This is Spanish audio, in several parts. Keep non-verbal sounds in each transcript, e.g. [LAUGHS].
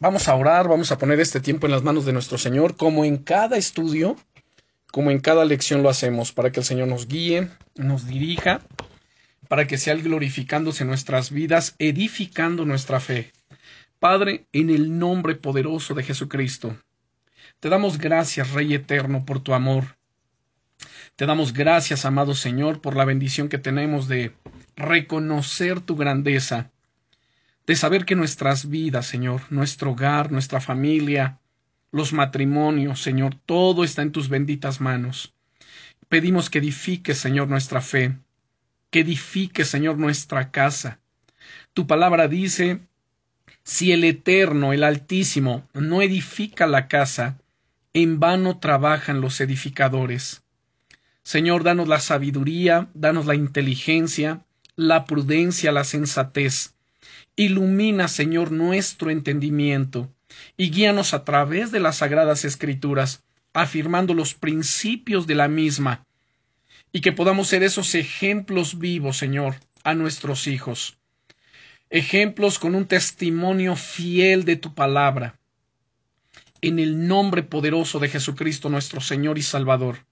Vamos a orar, vamos a poner este tiempo en las manos de nuestro Señor, como en cada estudio, como en cada lección lo hacemos, para que el Señor nos guíe, nos dirija, para que sea glorificándose nuestras vidas, edificando nuestra fe. Padre, en el nombre poderoso de Jesucristo, te damos gracias, Rey eterno, por tu amor. Te damos gracias, amado Señor, por la bendición que tenemos de reconocer tu grandeza, de saber que nuestras vidas, Señor, nuestro hogar, nuestra familia, los matrimonios, Señor, todo está en tus benditas manos. Pedimos que edifiques, Señor, nuestra fe, que edifiques, Señor, nuestra casa. Tu palabra dice, si el Eterno, el Altísimo, no edifica la casa, en vano trabajan los edificadores. Señor, danos la sabiduría, danos la inteligencia, la prudencia, la sensatez. Ilumina, Señor, nuestro entendimiento y guíanos a través de las sagradas escrituras, afirmando los principios de la misma, y que podamos ser esos ejemplos vivos, Señor, a nuestros hijos. Ejemplos con un testimonio fiel de tu palabra. En el nombre poderoso de Jesucristo nuestro Señor y Salvador.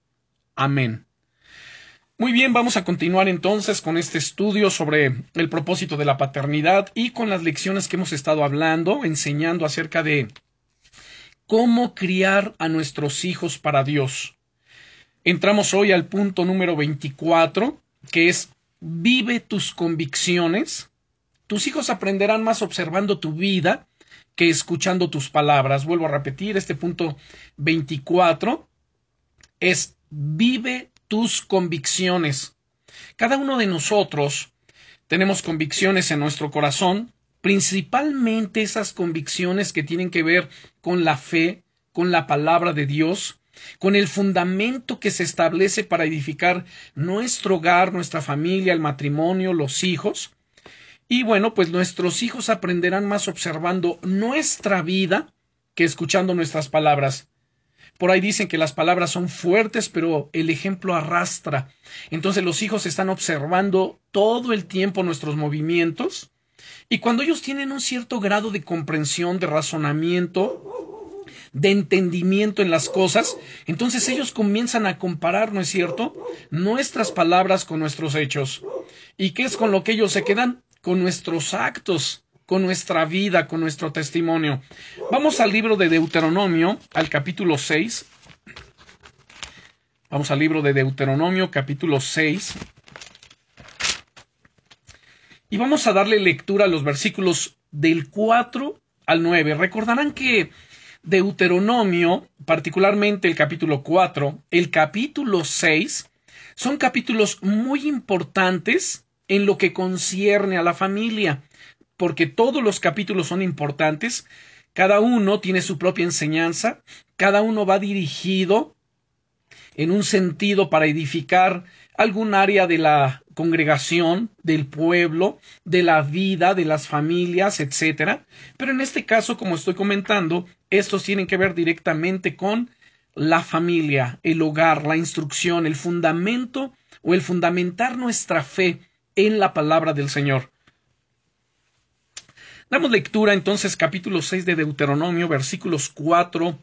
Amén. Muy bien, vamos a continuar entonces con este estudio sobre el propósito de la paternidad y con las lecciones que hemos estado hablando, enseñando acerca de cómo criar a nuestros hijos para Dios. Entramos hoy al punto número 24, que es vive tus convicciones. Tus hijos aprenderán más observando tu vida que escuchando tus palabras. Vuelvo a repetir, este punto 24 es vive tus convicciones. Cada uno de nosotros tenemos convicciones en nuestro corazón, principalmente esas convicciones que tienen que ver con la fe, con la palabra de Dios, con el fundamento que se establece para edificar nuestro hogar, nuestra familia, el matrimonio, los hijos. Y bueno, pues nuestros hijos aprenderán más observando nuestra vida que escuchando nuestras palabras. Por ahí dicen que las palabras son fuertes, pero el ejemplo arrastra. Entonces los hijos están observando todo el tiempo nuestros movimientos y cuando ellos tienen un cierto grado de comprensión, de razonamiento, de entendimiento en las cosas, entonces ellos comienzan a comparar, ¿no es cierto?, nuestras palabras con nuestros hechos. ¿Y qué es con lo que ellos se quedan? Con nuestros actos con nuestra vida, con nuestro testimonio. Vamos al libro de Deuteronomio, al capítulo 6. Vamos al libro de Deuteronomio, capítulo 6. Y vamos a darle lectura a los versículos del 4 al 9. Recordarán que Deuteronomio, particularmente el capítulo 4, el capítulo 6, son capítulos muy importantes en lo que concierne a la familia porque todos los capítulos son importantes, cada uno tiene su propia enseñanza, cada uno va dirigido en un sentido para edificar algún área de la congregación, del pueblo, de la vida, de las familias, etc. Pero en este caso, como estoy comentando, estos tienen que ver directamente con la familia, el hogar, la instrucción, el fundamento o el fundamentar nuestra fe en la palabra del Señor. Damos lectura entonces capítulo 6 de Deuteronomio, versículos 4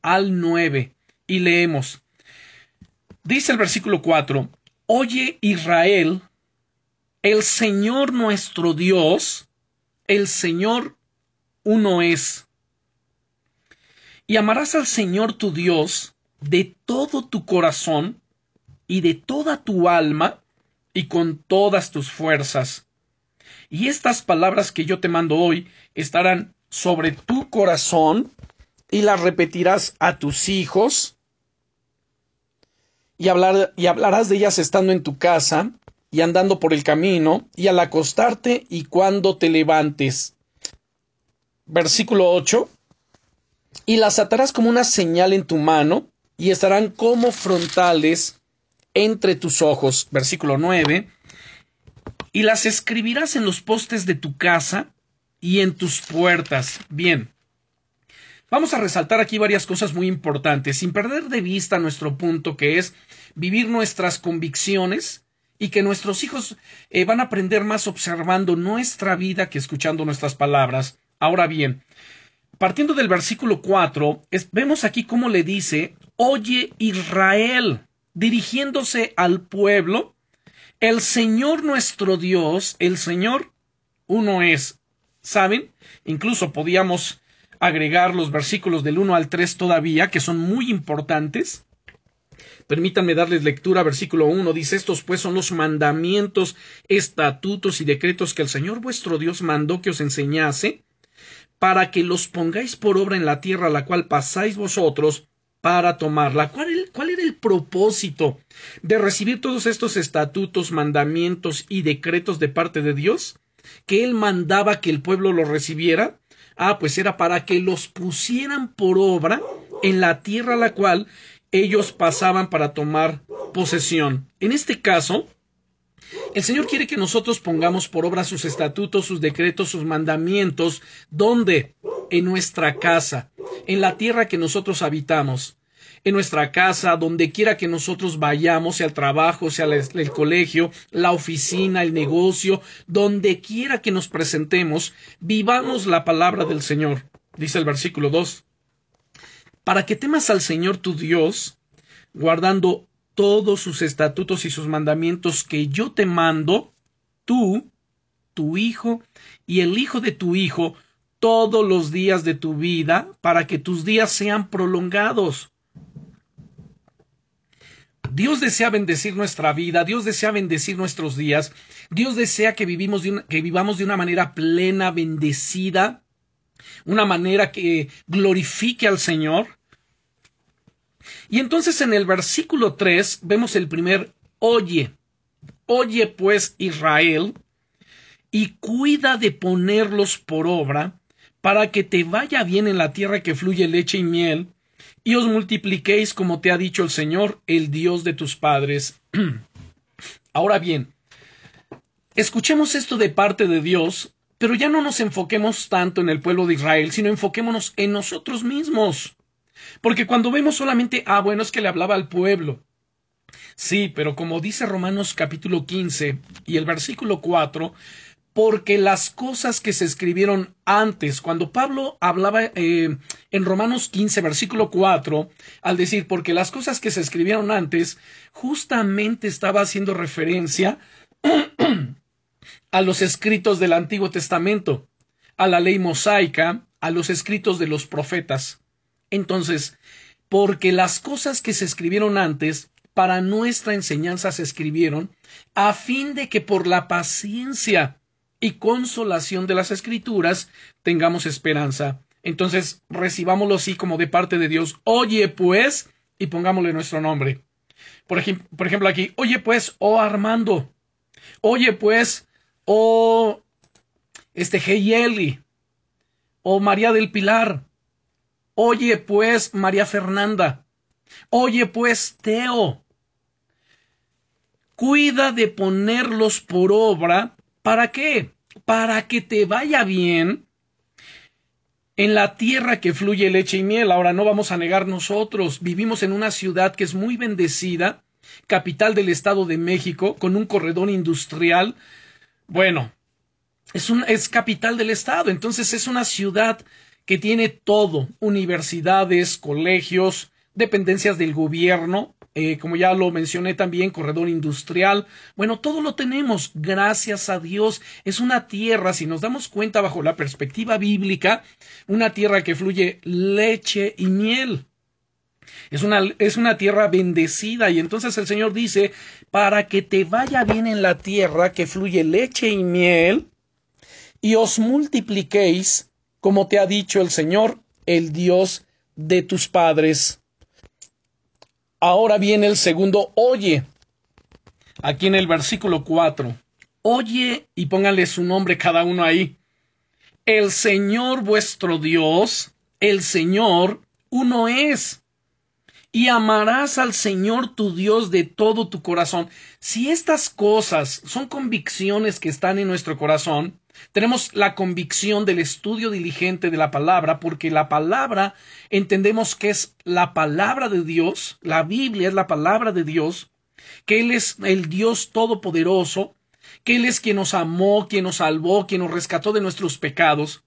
al 9, y leemos. Dice el versículo 4, Oye Israel, el Señor nuestro Dios, el Señor uno es. Y amarás al Señor tu Dios de todo tu corazón y de toda tu alma y con todas tus fuerzas y estas palabras que yo te mando hoy estarán sobre tu corazón y las repetirás a tus hijos y, hablar, y hablarás de ellas estando en tu casa y andando por el camino y al acostarte y cuando te levantes. Versículo 8. Y las atarás como una señal en tu mano y estarán como frontales entre tus ojos. Versículo 9 y las escribirás en los postes de tu casa y en tus puertas. Bien. Vamos a resaltar aquí varias cosas muy importantes, sin perder de vista nuestro punto que es vivir nuestras convicciones y que nuestros hijos eh, van a aprender más observando nuestra vida que escuchando nuestras palabras. Ahora bien, partiendo del versículo 4, vemos aquí cómo le dice, oye Israel, dirigiéndose al pueblo, el Señor nuestro Dios, el Señor, uno es. ¿Saben? Incluso podíamos agregar los versículos del 1 al 3 todavía, que son muy importantes. Permítanme darles lectura. Versículo 1 dice, estos pues son los mandamientos, estatutos y decretos que el Señor vuestro Dios mandó que os enseñase, para que los pongáis por obra en la tierra a la cual pasáis vosotros para tomarla. ¿Cuál, ¿Cuál, era el propósito de recibir todos estos estatutos, mandamientos y decretos de parte de Dios? Que Él mandaba que el pueblo los recibiera. Ah, pues era para que los pusieran por obra en la tierra a la cual ellos pasaban para tomar posesión. En este caso, el Señor quiere que nosotros pongamos por obra sus estatutos, sus decretos, sus mandamientos. ¿Dónde? En nuestra casa, en la tierra que nosotros habitamos. En nuestra casa, donde quiera que nosotros vayamos, sea al trabajo, sea el colegio, la oficina, el negocio, donde quiera que nos presentemos, vivamos la palabra del Señor. Dice el versículo 2 para que temas al Señor tu Dios, guardando todos sus estatutos y sus mandamientos que yo te mando, tú, tu hijo y el hijo de tu hijo, todos los días de tu vida, para que tus días sean prolongados. Dios desea bendecir nuestra vida, Dios desea bendecir nuestros días, Dios desea que, vivimos que vivamos de una manera plena, bendecida, una manera que glorifique al Señor. Y entonces en el versículo 3 vemos el primer oye. Oye pues Israel, y cuida de ponerlos por obra, para que te vaya bien en la tierra que fluye leche y miel, y os multipliquéis como te ha dicho el Señor, el Dios de tus padres. [CLEARS THROAT] Ahora bien, escuchemos esto de parte de Dios pero ya no nos enfoquemos tanto en el pueblo de Israel, sino enfoquémonos en nosotros mismos. Porque cuando vemos solamente, ah, bueno, es que le hablaba al pueblo. Sí, pero como dice Romanos capítulo 15 y el versículo 4, porque las cosas que se escribieron antes, cuando Pablo hablaba eh, en Romanos 15, versículo 4, al decir, porque las cosas que se escribieron antes, justamente estaba haciendo referencia [CLEARS THROAT] a los escritos del Antiguo Testamento, a la ley mosaica, a los escritos de los profetas. Entonces, porque las cosas que se escribieron antes, para nuestra enseñanza se escribieron, a fin de que por la paciencia y consolación de las escrituras tengamos esperanza. Entonces, recibámoslo así como de parte de Dios. Oye, pues, y pongámosle nuestro nombre. Por, por ejemplo, aquí, oye, pues, oh Armando. Oye, pues, o este Heyeli, o María del Pilar. Oye pues María Fernanda. Oye pues Teo. Cuida de ponerlos por obra. ¿Para qué? Para que te vaya bien en la tierra que fluye leche y miel. Ahora no vamos a negar nosotros. Vivimos en una ciudad que es muy bendecida, capital del Estado de México, con un corredor industrial bueno, es, capital del estado, entonces es una ciudad que tiene todo, universidades, colegios, dependencias del gobierno, eh, como ya lo mencioné también, corredor industrial. Bueno, todo lo tenemos, gracias a Dios. Es una tierra, si nos damos cuenta bajo la perspectiva bíblica, una tierra que fluye leche y miel. Es una, es una tierra bendecida y entonces el Señor dice, para que te vaya bien en la tierra que fluye leche y miel, y os multipliquéis, como te ha dicho el Señor, el Dios de tus padres. Ahora viene el segundo, oye, aquí en el versículo 4. Oye, y pónganle su nombre cada uno ahí. El Señor vuestro Dios, el Señor, uno es y amarás al Señor tu Dios de todo tu corazón. Si estas cosas son convicciones que están en nuestro corazón, tenemos la convicción del estudio diligente de la palabra, porque la palabra entendemos que es la palabra de Dios, la Biblia es la palabra de Dios, que Él es el Dios todopoderoso, que Él es quien nos amó, quien nos salvó, quien nos rescató de nuestros pecados.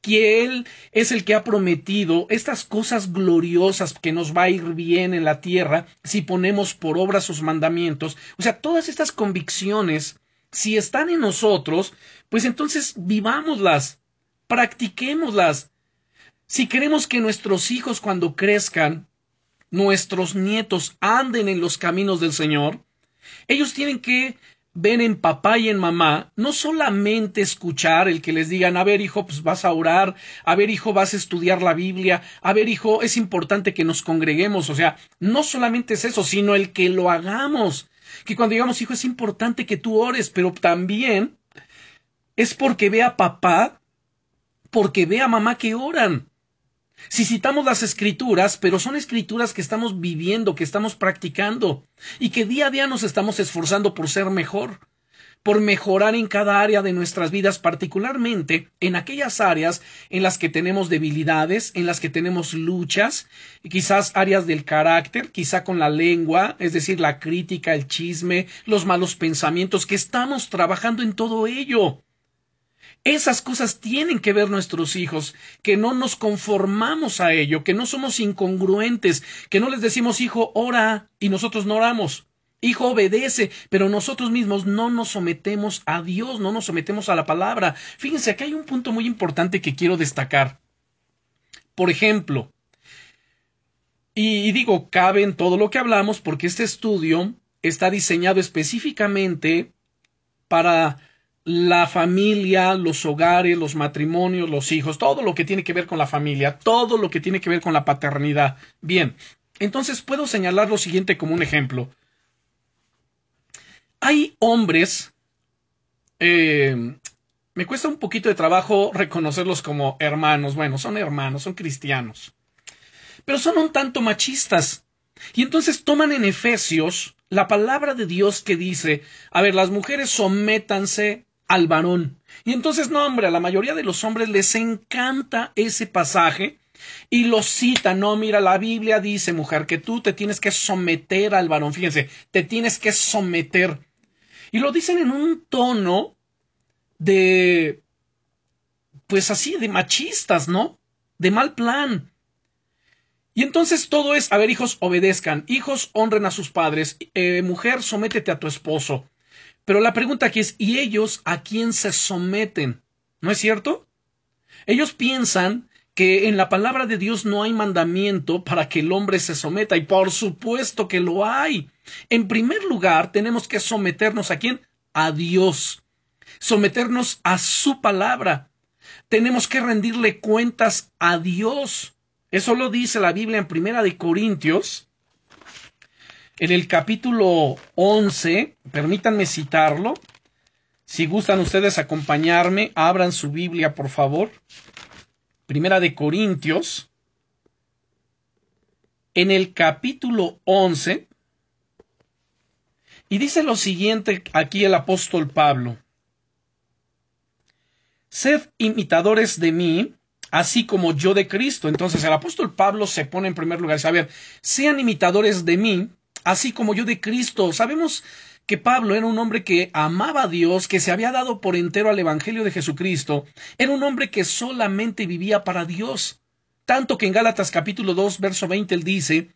Que Él es el que ha prometido estas cosas gloriosas que nos va a ir bien en la tierra si ponemos por obra sus mandamientos. O sea, todas estas convicciones, si están en nosotros, pues entonces vivámoslas, practiquémoslas. Si queremos que nuestros hijos cuando crezcan, nuestros nietos anden en los caminos del Señor, ellos tienen que ven en papá y en mamá, no solamente escuchar el que les digan, a ver hijo, pues vas a orar, a ver hijo, vas a estudiar la Biblia, a ver hijo, es importante que nos congreguemos, o sea, no solamente es eso, sino el que lo hagamos, que cuando digamos hijo, es importante que tú ores, pero también es porque ve a papá, porque ve a mamá que oran. Si citamos las escrituras, pero son escrituras que estamos viviendo, que estamos practicando y que día a día nos estamos esforzando por ser mejor, por mejorar en cada área de nuestras vidas, particularmente en aquellas áreas en las que tenemos debilidades, en las que tenemos luchas, quizás áreas del carácter, quizá con la lengua, es decir, la crítica, el chisme, los malos pensamientos, que estamos trabajando en todo ello. Esas cosas tienen que ver nuestros hijos, que no nos conformamos a ello, que no somos incongruentes, que no les decimos hijo, ora y nosotros no oramos. Hijo, obedece, pero nosotros mismos no nos sometemos a Dios, no nos sometemos a la palabra. Fíjense, aquí hay un punto muy importante que quiero destacar. Por ejemplo, y digo, cabe en todo lo que hablamos porque este estudio está diseñado específicamente para la familia, los hogares, los matrimonios, los hijos, todo lo que tiene que ver con la familia, todo lo que tiene que ver con la paternidad. Bien, entonces puedo señalar lo siguiente como un ejemplo. Hay hombres, eh, me cuesta un poquito de trabajo reconocerlos como hermanos, bueno, son hermanos, son cristianos, pero son un tanto machistas. Y entonces toman en Efesios la palabra de Dios que dice, a ver, las mujeres sométanse al varón. Y entonces, no, hombre, a la mayoría de los hombres les encanta ese pasaje y lo cita, no, mira, la Biblia dice, mujer, que tú te tienes que someter al varón, fíjense, te tienes que someter. Y lo dicen en un tono de, pues así, de machistas, ¿no? De mal plan. Y entonces todo es, a ver, hijos, obedezcan, hijos, honren a sus padres, eh, mujer, sométete a tu esposo. Pero la pregunta aquí es, ¿y ellos a quién se someten? ¿No es cierto? Ellos piensan que en la palabra de Dios no hay mandamiento para que el hombre se someta, y por supuesto que lo hay. En primer lugar, tenemos que someternos a quién? A Dios. Someternos a su palabra. Tenemos que rendirle cuentas a Dios. Eso lo dice la Biblia en Primera de Corintios, en el capítulo 11, permítanme citarlo. Si gustan ustedes acompañarme, abran su Biblia, por favor. Primera de Corintios. En el capítulo 11. Y dice lo siguiente aquí el apóstol Pablo. Sed imitadores de mí, así como yo de Cristo. Entonces el apóstol Pablo se pone en primer lugar. A ver, sean imitadores de mí, así como yo de Cristo. Sabemos que Pablo era un hombre que amaba a Dios, que se había dado por entero al Evangelio de Jesucristo, era un hombre que solamente vivía para Dios. Tanto que en Gálatas capítulo 2, verso 20 él dice,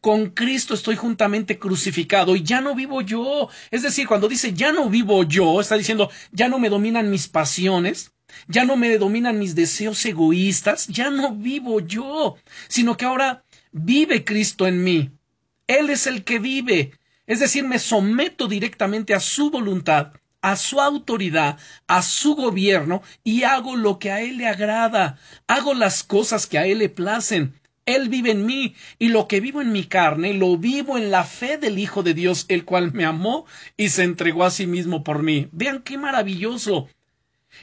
con Cristo estoy juntamente crucificado y ya no vivo yo. Es decir, cuando dice ya no vivo yo, está diciendo ya no me dominan mis pasiones, ya no me dominan mis deseos egoístas, ya no vivo yo, sino que ahora vive Cristo en mí. Él es el que vive. Es decir, me someto directamente a su voluntad, a su autoridad, a su gobierno y hago lo que a Él le agrada. Hago las cosas que a Él le placen. Él vive en mí y lo que vivo en mi carne lo vivo en la fe del Hijo de Dios, el cual me amó y se entregó a sí mismo por mí. Vean qué maravilloso.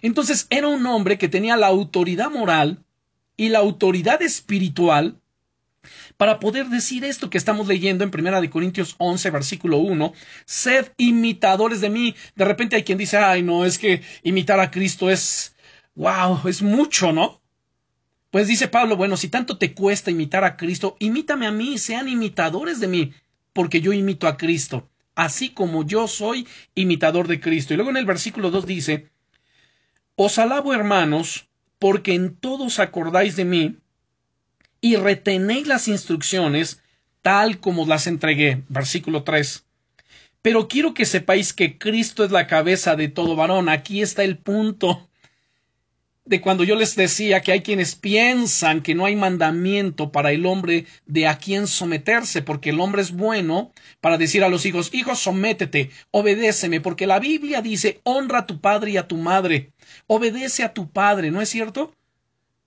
Entonces era un hombre que tenía la autoridad moral y la autoridad espiritual para poder decir esto que estamos leyendo en Primera de Corintios 11, versículo 1, sed imitadores de mí. De repente hay quien dice, ay, no, es que imitar a Cristo es, wow, es mucho, ¿no? Pues dice Pablo, bueno, si tanto te cuesta imitar a Cristo, imítame a mí, sean imitadores de mí, porque yo imito a Cristo, así como yo soy imitador de Cristo. Y luego en el versículo 2 dice, os alabo hermanos, porque en todos acordáis de mí y retenéis las instrucciones tal como las entregué. Versículo 3. Pero quiero que sepáis que Cristo es la cabeza de todo varón. Aquí está el punto de cuando yo les decía que hay quienes piensan que no hay mandamiento para el hombre de a quien someterse, porque el hombre es bueno para decir a los hijos, hijos, sométete, obedéceme, porque la Biblia dice, honra a tu padre y a tu madre, obedece a tu padre, ¿no es cierto?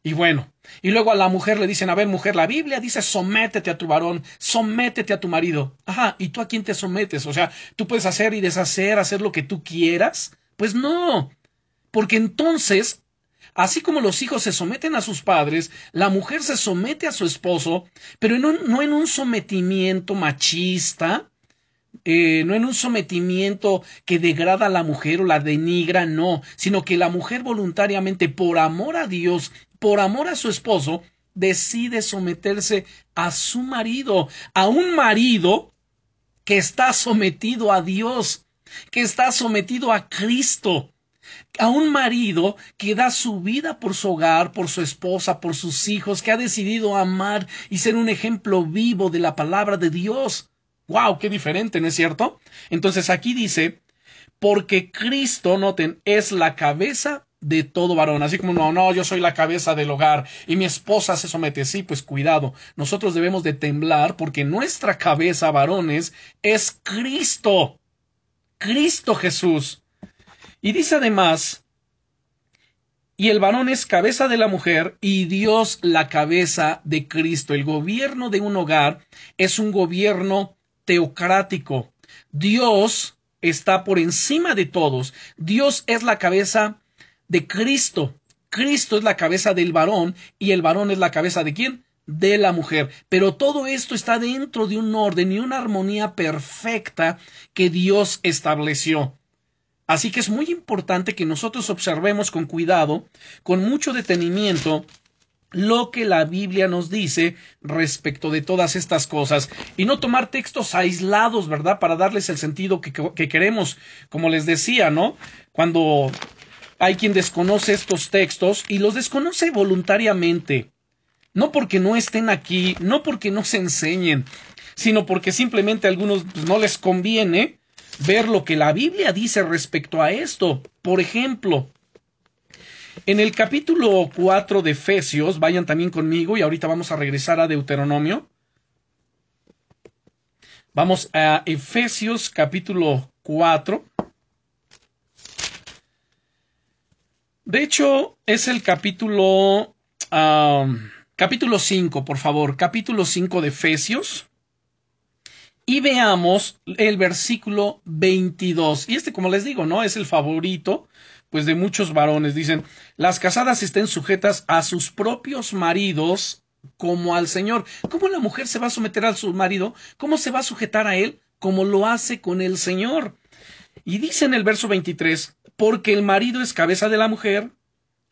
Y bueno, y luego a la mujer le dicen, a ver, mujer, la Biblia dice, sométete a tu varón, sométete a tu marido. Ajá, ¿y tú a quién te sometes? O sea, ¿tú puedes hacer y deshacer, hacer lo que tú quieras? Pues no, porque entonces Así como los hijos se someten a sus padres, la mujer se somete a su esposo, pero no en un sometimiento machista, eh, no en un sometimiento que degrada a la mujer o la denigra, no, sino que la mujer voluntariamente, por amor a Dios, por amor a su esposo, decide someterse a su marido, a un marido que está sometido a Dios, que está sometido a Cristo, a un marido que da su vida por su hogar, por su esposa, por sus hijos, que ha decidido amar y ser un ejemplo vivo de la palabra de Dios. ¡Wow! ¡Qué diferente, ¿no es cierto? Entonces aquí dice, porque Cristo, noten, es la cabeza de todo varón. Así como no, no, yo soy la cabeza del hogar y mi esposa se somete. Sí, pues cuidado. Nosotros debemos de temblar porque nuestra cabeza, varones, es Cristo. Cristo Jesús. Y dice además, y el varón es cabeza de la mujer y Dios la cabeza de Cristo. El gobierno de un hogar es un gobierno teocrático. Dios está por encima de todos. Dios es la cabeza de Cristo. Cristo es la cabeza del varón y el varón es la cabeza de quién? De la mujer. Pero todo esto está dentro de un orden y una armonía perfecta que Dios estableció. Así que es muy importante que nosotros observemos con cuidado, con mucho detenimiento, lo que la Biblia nos dice respecto de todas estas cosas y no tomar textos aislados, ¿verdad? Para darles el sentido que, que, queremos, como les decía, ¿no? Cuando hay quien desconoce estos textos y los desconoce voluntariamente, no porque no estén aquí, no porque no se enseñen, sino porque simplemente a algunos pues, no les conviene ver lo que la Biblia dice respecto a esto. Por ejemplo, en el capítulo 4 de Efesios, vayan también conmigo y ahorita vamos a regresar a Deuteronomio. Vamos a Efesios capítulo 4. De hecho, es el capítulo... capítulo 5, por favor. Capítulo 5 de Efesios y veamos el versículo 22. Y este, como les digo, no es el favorito, pues de muchos varones. Dicen, las casadas estén sujetas a sus propios maridos como al Señor. ¿Cómo la mujer se va a someter a su marido? ¿Cómo se va a sujetar a él? Como lo hace con el Señor. Y dice en el verso 23, porque el marido es cabeza de la mujer,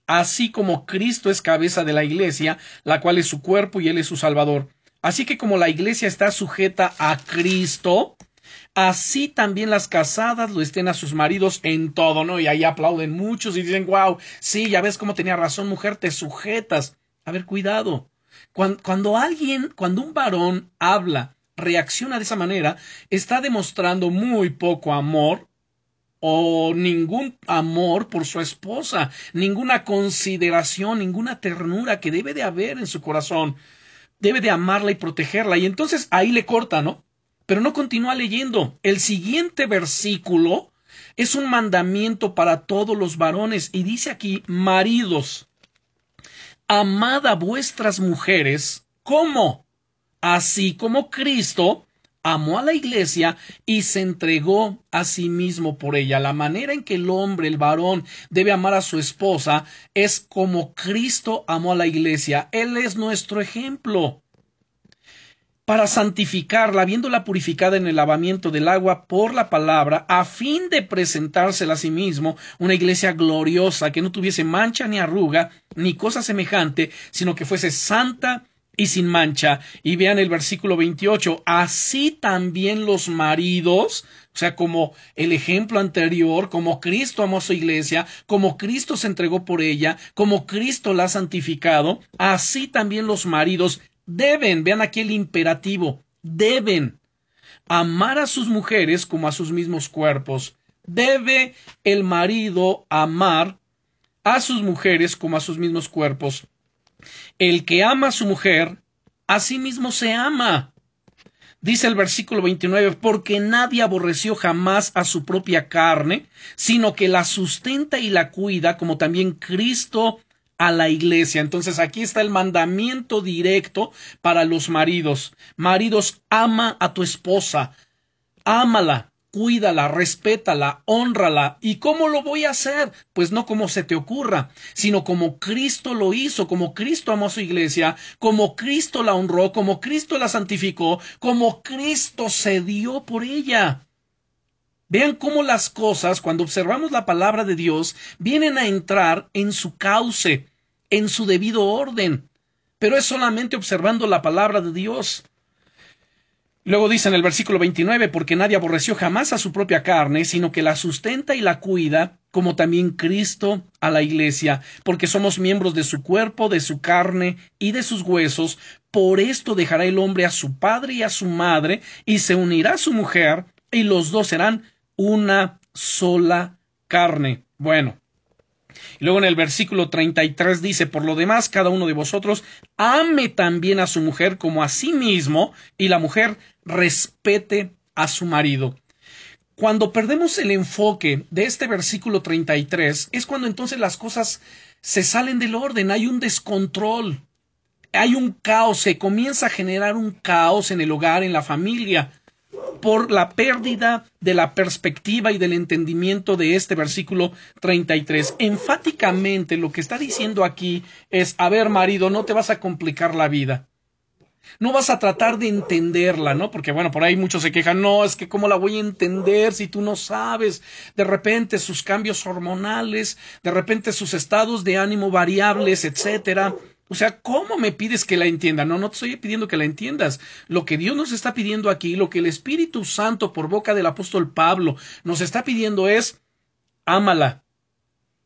así como Cristo es cabeza de la iglesia, la cual es su cuerpo y él es su Salvador. Así que como la iglesia está sujeta a Cristo, así también las casadas lo estén a sus maridos en todo, ¿no? Y ahí aplauden muchos y dicen, wow, sí, ya ves cómo tenía razón, mujer, te sujetas. A ver, cuidado. Cuando, cuando alguien, cuando un varón habla, reacciona de esa manera, está demostrando muy poco amor o ningún amor por su esposa, ninguna consideración, ninguna ternura que debe de haber en su corazón debe de amarla y protegerla. Y entonces ahí le corta, ¿no? Pero no continúa leyendo. El siguiente versículo es un mandamiento para todos los varones y dice aquí, maridos, amad a vuestras mujeres como, así como Cristo amó a la iglesia y se entregó a sí mismo por ella. La manera en que el hombre, el varón, debe amar a su esposa es como Cristo amó a la iglesia. Él es nuestro ejemplo. Para santificarla, viéndola purificada en el lavamiento del agua por la palabra, a fin de presentársela a sí mismo una iglesia gloriosa, que no tuviese mancha ni arruga, ni cosa semejante, sino que fuese santa y sin mancha. Y vean el versículo 28, así también los maridos, o sea, como el ejemplo anterior, como Cristo amó a su iglesia, como Cristo se entregó por ella, como Cristo la ha santificado, así también los maridos deben, vean aquí el imperativo, deben amar a sus mujeres como a sus mismos cuerpos. Debe el marido amar a sus mujeres como a sus mismos cuerpos. El que ama a su mujer, a sí mismo se ama. Dice el versículo 29, porque nadie aborreció jamás a su propia carne, sino que la sustenta y la cuida, como también Cristo a la iglesia. Entonces aquí está el mandamiento directo para los maridos. Maridos, ama a tu esposa, ámala, cuídala, respétala, honrala. ¿Y cómo lo voy a hacer? Pues no como se te ocurra, sino como Cristo lo hizo, como Cristo amó a su iglesia, como Cristo la honró, como Cristo la santificó, como Cristo se dio por ella. Vean cómo las cosas, cuando observamos la palabra de Dios, vienen a entrar en su cauce, en su debido orden. Pero es solamente observando la palabra de Dios. Luego dice en el versículo 29, porque nadie aborreció jamás a su propia carne, sino que la sustenta y la cuida, como también Cristo a la iglesia, porque somos miembros de su cuerpo, de su carne y de sus huesos. Por esto dejará el hombre a su padre y a su madre, y se unirá a su mujer, y los dos serán una sola carne. Bueno, luego en el versículo 33 dice, por lo demás, cada uno de vosotros ame también a su mujer como a sí mismo, y la mujer respete a su marido. Cuando perdemos el enfoque de este versículo 33, es cuando entonces las cosas se salen del orden, hay un descontrol, hay un caos, se comienza a generar un caos en el hogar, en la familia por la pérdida de la perspectiva y del entendimiento de este versículo 33. Enfáticamente lo que está diciendo aquí es, a ver, marido, no te vas a complicar la vida. No vas a tratar de entenderla, ¿no? Porque bueno, por ahí muchos se quejan, no, es que cómo la voy a entender si tú no sabes. De repente sus cambios hormonales, de repente sus estados de ánimo variables, etcétera. O sea, ¿cómo me pides que la entienda? No, no te estoy pidiendo que la entiendas. Lo que Dios nos está pidiendo aquí, lo que el Espíritu Santo por boca del apóstol Pablo nos está pidiendo es, ámala.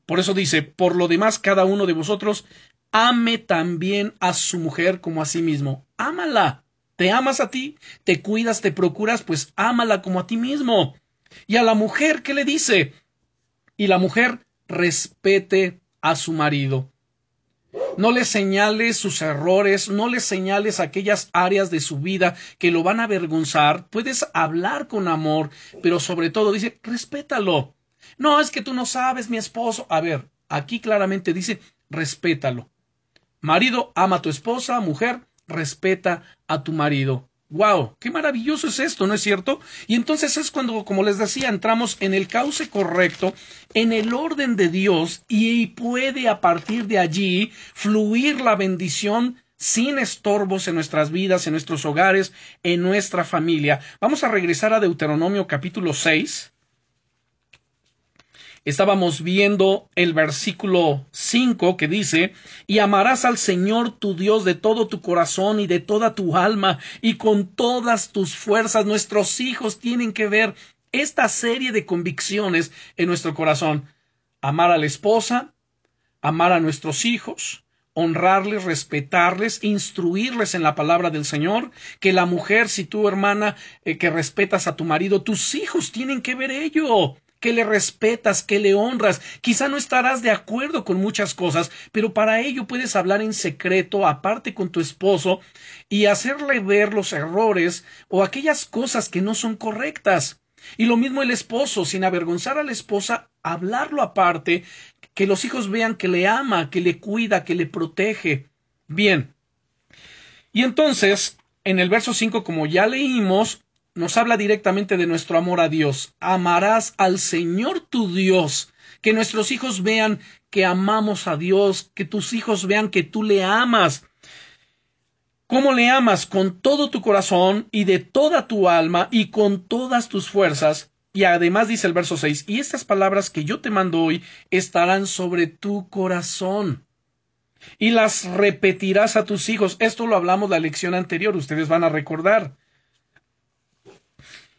Por eso dice, por lo demás, cada uno de vosotros ame también a su mujer como a sí mismo. Ámala. Te amas a ti, te cuidas, te procuras, pues ámala como a ti mismo. Y a la mujer, ¿qué le dice? Y la mujer respete a su marido. No le señales sus errores, no le señales aquellas áreas de su vida que lo van a avergonzar. Puedes hablar con amor, pero sobre todo dice, respétalo. No, es que tú no sabes, mi esposo. A ver, aquí claramente dice, respétalo. Marido, ama a tu esposa, mujer, respeta a tu marido. ¡Wow! ¡Qué maravilloso es esto! ¿No es cierto? Y entonces es cuando, como les decía, entramos en el cauce correcto, en el orden de Dios, y puede a partir de allí fluir la bendición sin estorbos en nuestras vidas, en nuestros hogares, en nuestra familia. Vamos a regresar a Deuteronomio capítulo 6 estábamos viendo el versículo 5 que dice, y amarás al Señor tu Dios de todo tu corazón y de toda tu alma y con todas tus fuerzas. Nuestros hijos tienen que ver esta serie de convicciones en nuestro corazón. Amar a la esposa, amar a nuestros hijos, honrarles, respetarles, instruirles en la palabra del Señor, que la mujer, si tú hermana, eh, que respetas a tu marido, tus hijos tienen que ver ello que le respetas, que le honras. Quizá no estarás de acuerdo con muchas cosas, pero para ello puedes hablar en secreto, aparte con tu esposo, y hacerle ver los errores o aquellas cosas que no son correctas. Y lo mismo el esposo, sin avergonzar a la esposa, hablarlo aparte, que los hijos vean que le ama, que le cuida, que le protege. Bien. Y entonces, en el verso 5, como ya leímos, nos habla directamente de nuestro amor a Dios. Amarás al Señor tu Dios. Que nuestros hijos vean que amamos a Dios, que tus hijos vean que tú le amas. ¿Cómo le amas? Con todo tu corazón y de toda tu alma y con todas tus fuerzas. Y además dice el verso 6, y estas palabras que yo te mando hoy estarán sobre tu corazón. y las repetirás a tus hijos. Esto lo hablamos la lección anterior, ustedes van a recordar.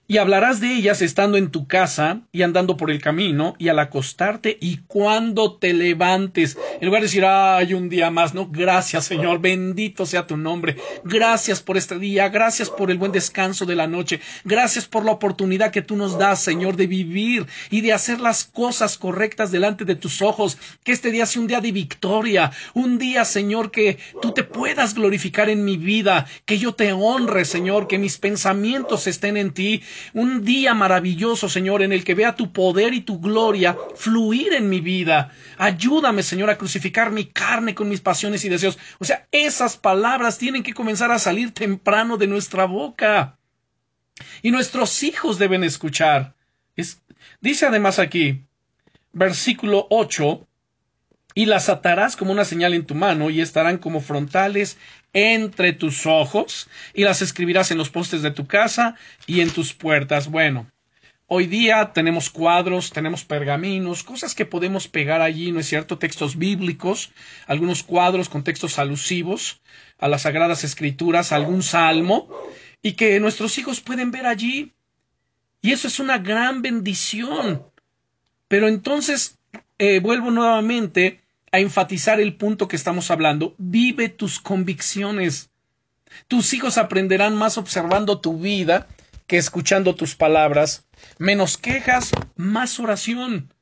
Y hablarás de ellas estando en tu casa y andando por el camino y al acostarte y cuando te levantes. En lugar de decir, ay, un día más, no, gracias Señor, bendito sea tu nombre. Gracias por este día, gracias por el buen descanso de la noche. Gracias por la oportunidad que tú nos das, Señor, de vivir y de hacer las cosas correctas delante de tus ojos. Que este día sea un día de victoria, un día, Señor, que tú te puedas glorificar en mi vida, que yo te honre, Señor, que mis pensamientos estén en ti un día maravilloso, Señor, en el que vea tu poder y tu gloria fluir en mi vida. Ayúdame, Señor, a crucificar mi carne con mis pasiones y deseos. O sea, esas palabras tienen que comenzar a salir temprano de nuestra boca. Y nuestros hijos deben escuchar. dice además aquí, versículo 8, y las atarás como una señal en tu mano y estarán como frontales entre tus ojos y las escribirás en los postes de tu casa y en tus puertas. Bueno, hoy día tenemos cuadros, tenemos pergaminos, cosas que podemos pegar allí, ¿no es cierto? Textos bíblicos, algunos cuadros con textos alusivos a las sagradas escrituras, algún salmo, y que nuestros hijos pueden ver allí. Y eso es una gran bendición. Pero entonces, eh, vuelvo nuevamente a enfatizar el punto que estamos hablando. Vive tus convicciones. Tus hijos aprenderán más observando tu vida que escuchando tus palabras. Menos quejas, más oración.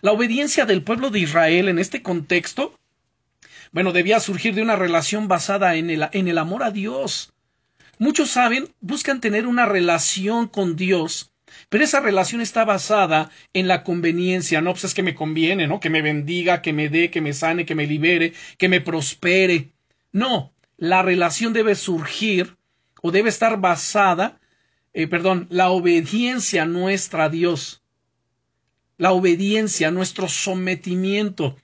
La obediencia del pueblo de Israel en este contexto, bueno, debía surgir de una relación basada en el, en el amor a Dios. Muchos saben, buscan tener una relación con Dios pero esa relación está basada en la conveniencia, no, pues es que me conviene, ¿no? Que me bendiga, que me dé, que me sane, que me libere, que me prospere. No, la relación debe surgir o debe estar basada, eh, perdón, la obediencia nuestra a Dios. La obediencia, nuestro sometimiento,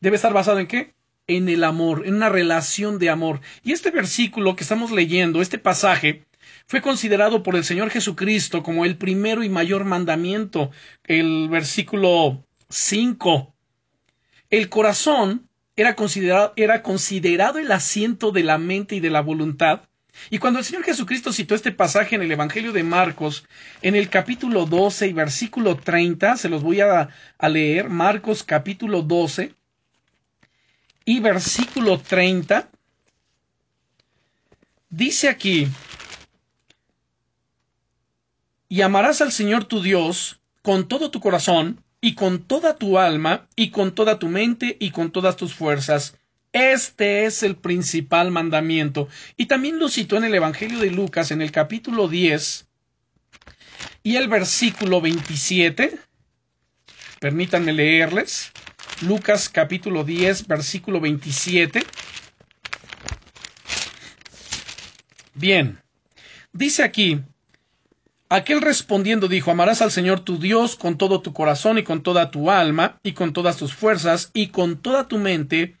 debe estar basado en qué? En el amor, en una relación de amor. Y este versículo que estamos leyendo, este pasaje, fue considerado por el Señor Jesucristo como el primero y mayor mandamiento. El versículo 5. El corazón era considerado, era considerado el asiento de la mente y de la voluntad. Y cuando el Señor Jesucristo citó este pasaje en el Evangelio de Marcos, en el capítulo 12 y versículo 30, se los voy a, a leer, Marcos capítulo 12 y versículo 30, dice aquí, y amarás al Señor tu Dios con todo tu corazón, y con toda tu alma, y con toda tu mente, y con todas tus fuerzas. Este es el principal mandamiento. Y también lo citó en el Evangelio de Lucas, en el capítulo 10 y el versículo 27. Permítanme leerles. Lucas capítulo 10, versículo 27. Bien. Dice aquí, Aquel respondiendo dijo, amarás al Señor tu Dios con todo tu corazón y con toda tu alma y con todas tus fuerzas y con toda tu mente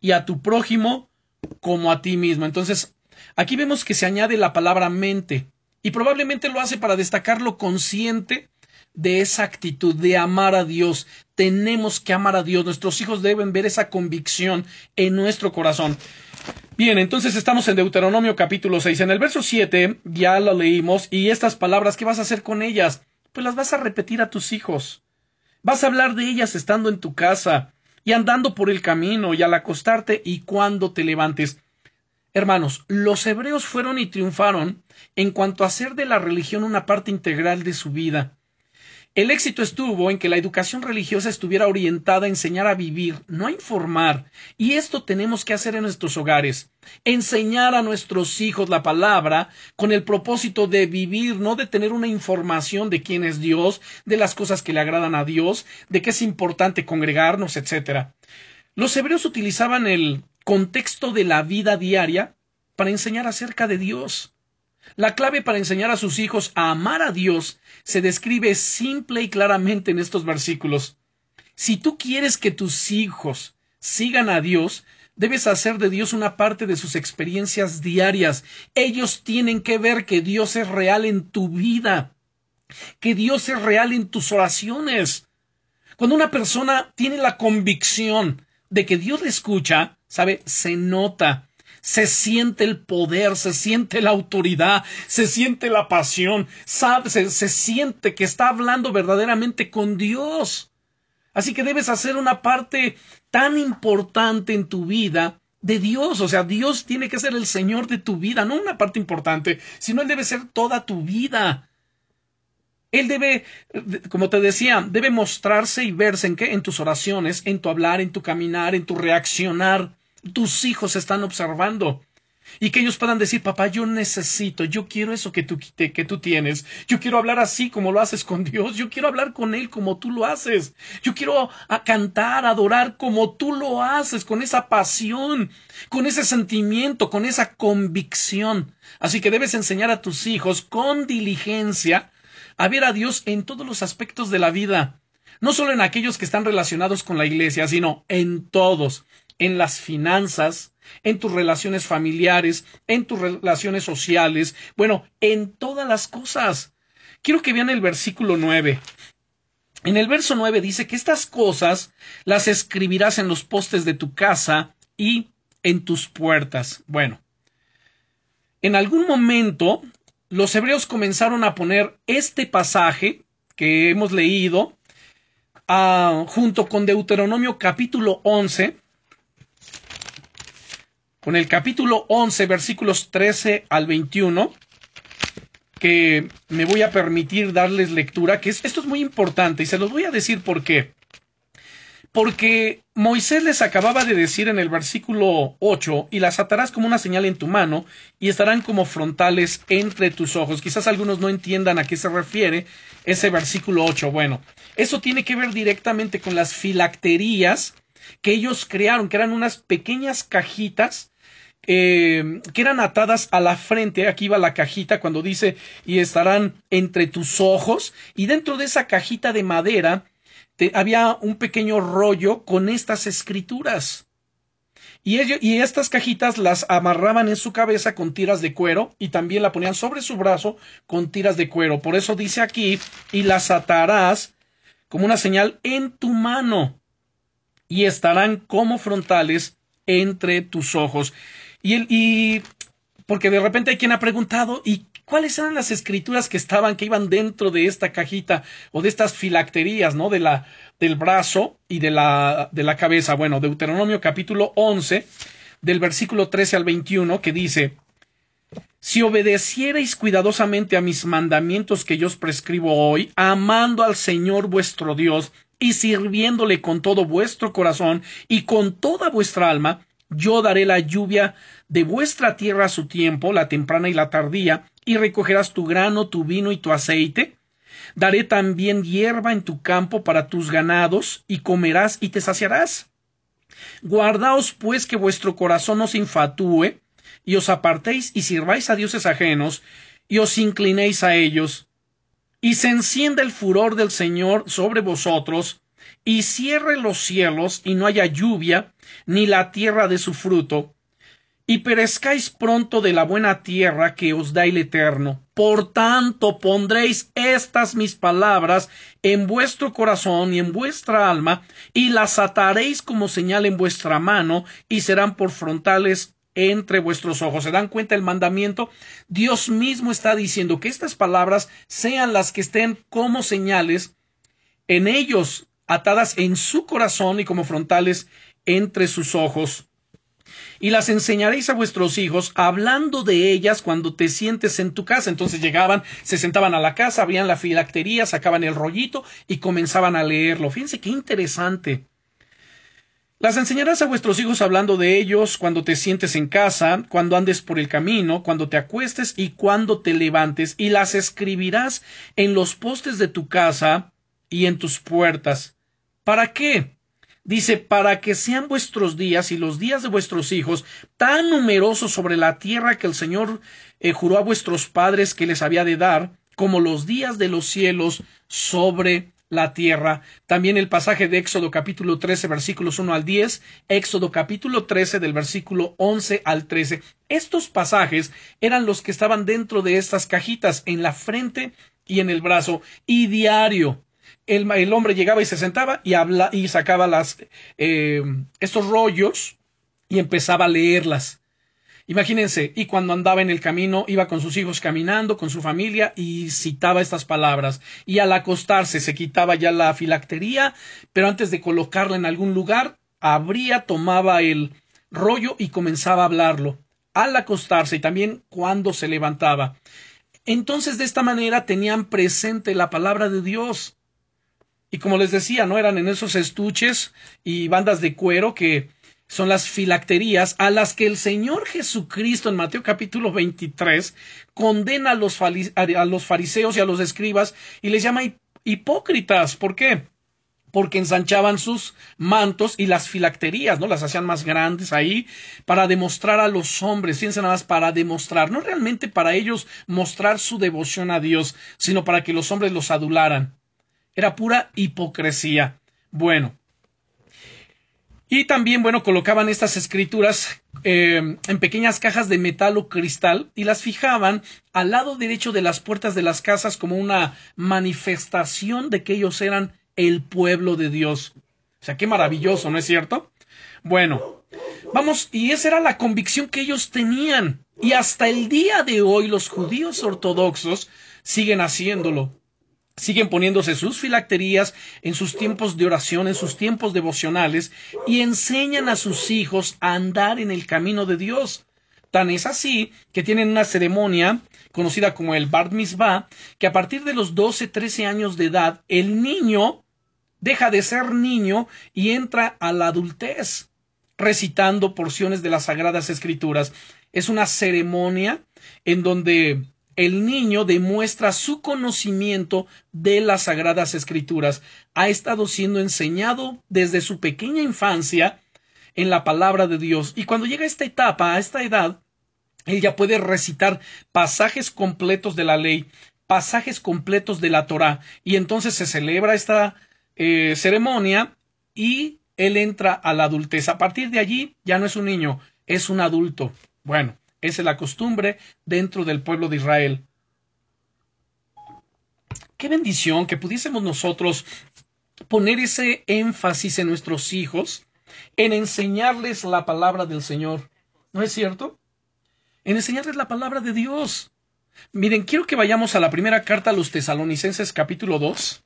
y a tu prójimo como a ti mismo. Entonces, aquí vemos que se añade la palabra mente y probablemente lo hace para destacar lo consciente de esa actitud de amar a Dios. Tenemos que amar a Dios. Nuestros hijos deben ver esa convicción en nuestro corazón. Bien, entonces estamos en Deuteronomio capítulo 6. En el verso 7 ya lo leímos y estas palabras, ¿qué vas a hacer con ellas? Pues las vas a repetir a tus hijos. Vas a hablar de ellas estando en tu casa y andando por el camino y al acostarte y cuando te levantes. Hermanos, los hebreos fueron y triunfaron en cuanto a hacer de la religión una parte integral de su vida. El éxito estuvo en que la educación religiosa estuviera orientada a enseñar a vivir, no a informar. Y esto tenemos que hacer en nuestros hogares. Enseñar a nuestros hijos la palabra con el propósito de vivir, no de tener una información de quién es Dios, de las cosas que le agradan a Dios, de que es importante congregarnos, etc. Los hebreos utilizaban el contexto de la vida diaria para enseñar acerca de Dios. La clave para enseñar a sus hijos a amar a Dios se describe simple y claramente en estos versículos. Si tú quieres que tus hijos sigan a Dios, debes hacer de Dios una parte de sus experiencias diarias. Ellos tienen que ver que Dios es real en tu vida, que Dios es real en tus oraciones. Cuando una persona tiene la convicción de que Dios le escucha, ¿sabe? Se nota, se siente el poder, se siente la autoridad, se siente la pasión, sabe, se, se siente que está hablando verdaderamente con Dios. Así que debes hacer una parte tan importante en tu vida de Dios. O sea, Dios tiene que ser el Señor de tu vida, no una parte importante, sino Él debe ser toda tu vida. Él debe, como te decía, debe mostrarse y verse en qué, en tus oraciones, en tu hablar, en tu caminar, en tu reaccionar. Tus hijos están observando. Y que ellos puedan decir, papá, yo necesito, yo quiero eso que tú, que tú tienes. Yo quiero hablar así como lo haces con Dios. Yo quiero hablar con Él como tú lo haces. Yo quiero a cantar, adorar como tú lo haces, con esa pasión, con ese sentimiento, con esa convicción. Así que debes enseñar a tus hijos con diligencia a ver a Dios en todos los aspectos de la vida. No solo en aquellos que están relacionados con la iglesia, sino en todos. En las finanzas, en tus relaciones familiares, en tus relaciones sociales, bueno, en todas las cosas. Quiero que vean el versículo 9. En el verso 9 dice que estas cosas las escribirás en los postes de tu casa y en tus puertas. Bueno, en algún momento los hebreos comenzaron a poner este pasaje que hemos leído ah, junto con Deuteronomio capítulo 11, con el capítulo 11, versículos 13 al 21, que me voy a permitir darles lectura, que esto es muy importante y se los voy a decir por qué. Porque Moisés les acababa de decir en el versículo 8, y las atarás como una señal en tu mano, y estarán como frontales entre tus ojos. Quizás algunos no entiendan a qué se refiere ese versículo 8. Bueno, eso tiene que ver directamente con las filacterías que ellos crearon, que eran unas pequeñas cajitas eh, que eran atadas a la frente, aquí va la cajita cuando dice y estarán entre tus ojos, y dentro de esa cajita de madera había un pequeño rollo con estas escrituras. Y, y estas cajitas las amarraban en su cabeza con tiras de cuero y también la ponían sobre su brazo con tiras de cuero. Por eso dice aquí, y las atarás como una señal en tu mano y estarán como frontales entre tus ojos. Y, el, y porque de repente hay quien ha preguntado, ¿y cuáles eran las escrituras que estaban, que iban dentro de esta cajita o de estas filacterías, ¿no? De la, del brazo y de la, de la cabeza. Bueno, Deuteronomio capítulo 11, del versículo 13 al 21, que dice, si obedeciereis cuidadosamente a mis mandamientos que yo os prescribo hoy, amando al Señor vuestro Dios y sirviéndole con todo vuestro corazón y con toda vuestra alma, yo daré la lluvia de vuestra tierra a su tiempo, la temprana y la tardía, y recogerás tu grano, tu vino y tu aceite. Daré también hierba en tu campo para tus ganados, y comerás y te saciarás. Guardaos pues que vuestro corazón no se infatúe, y os apartéis y sirváis a dioses ajenos, y os inclinéis a ellos, y se encienda el furor del Señor sobre vosotros, y cierre los cielos, y no haya lluvia, ni la tierra de su fruto, y perezcáis pronto de la buena tierra que os da el Eterno. Por tanto pondréis estas mis palabras en vuestro corazón y en vuestra alma, y las ataréis como señal en vuestra mano, y serán por frontales entre vuestros ojos. ¿Se dan cuenta el mandamiento? Dios mismo está diciendo que estas palabras sean las que estén como señales en ellos, atadas en su corazón y como frontales entre sus ojos y las enseñaréis a vuestros hijos hablando de ellas cuando te sientes en tu casa. Entonces llegaban, se sentaban a la casa, abrían la filactería, sacaban el rollito y comenzaban a leerlo. Fíjense qué interesante. Las enseñarás a vuestros hijos hablando de ellos cuando te sientes en casa, cuando andes por el camino, cuando te acuestes y cuando te levantes, y las escribirás en los postes de tu casa y en tus puertas. ¿Para qué? Dice, para que sean vuestros días y los días de vuestros hijos tan numerosos sobre la tierra que el Señor eh, juró a vuestros padres que les había de dar, como los días de los cielos sobre la tierra. También el pasaje de Éxodo capítulo 13 versículos 1 al 10, Éxodo capítulo 13 del versículo 11 al 13. Estos pasajes eran los que estaban dentro de estas cajitas en la frente y en el brazo y diario el, hombre llegaba y se sentaba y, habla, y sacaba las, eh, estos rollos y empezaba a leerlas. Imagínense, y cuando andaba en el camino, iba con sus hijos caminando, con su familia, y citaba estas palabras. Y al acostarse se quitaba ya la filactería, pero antes de colocarla en algún lugar, abría, tomaba el rollo y comenzaba a hablarlo. Al acostarse y también cuando se levantaba. Entonces, de esta manera tenían presente la palabra de Dios. Y como les decía, no eran en esos estuches y bandas de cuero que son las filacterías a las que el Señor Jesucristo en Mateo capítulo 23 condena a los, a los fariseos y a los escribas y les llama hipócritas. ¿Por qué? porque ensanchaban sus mantos y las filacterías, ¿no? Las hacían más grandes ahí para demostrar a los hombres, fíjense nada más, para demostrar, no realmente para ellos mostrar su devoción a Dios, sino para que los hombres los adularan. Era pura hipocresía. Bueno, y también, bueno, colocaban estas escrituras eh, en pequeñas cajas de metal o cristal y las fijaban al lado derecho de las puertas de las casas como una manifestación de que ellos eran el pueblo de Dios. O sea, qué maravilloso, ¿no es cierto? Bueno, vamos, y esa era la convicción que ellos tenían. Y hasta el día de hoy los judíos ortodoxos siguen haciéndolo siguen poniéndose sus filacterías en sus tiempos de oración, en sus tiempos devocionales, y enseñan a sus hijos a andar en el camino de Dios. Tan es así que tienen una ceremonia conocida como el Bar Mitzvah, que a partir de los 12, 13 años de edad, el niño deja de ser niño y entra a la adultez, recitando porciones de las Sagradas Escrituras. Es una ceremonia en donde el niño demuestra su conocimiento de las sagradas escrituras. Ha estado siendo enseñado desde su pequeña infancia en la palabra de Dios. Y cuando llega a esta etapa, a esta edad, él ya puede recitar pasajes completos de la ley, pasajes completos de la Torah. Y entonces se celebra esta eh, ceremonia y él entra a la adultez. A partir de allí ya no es un niño, es un adulto. Bueno, es la costumbre dentro del pueblo de Israel. Qué bendición que pudiésemos nosotros poner ese énfasis en nuestros hijos, en enseñarles la palabra del Señor. ¿No es cierto? En enseñarles la palabra de Dios. Miren, quiero que vayamos a la primera carta a los tesalonicenses capítulo 2.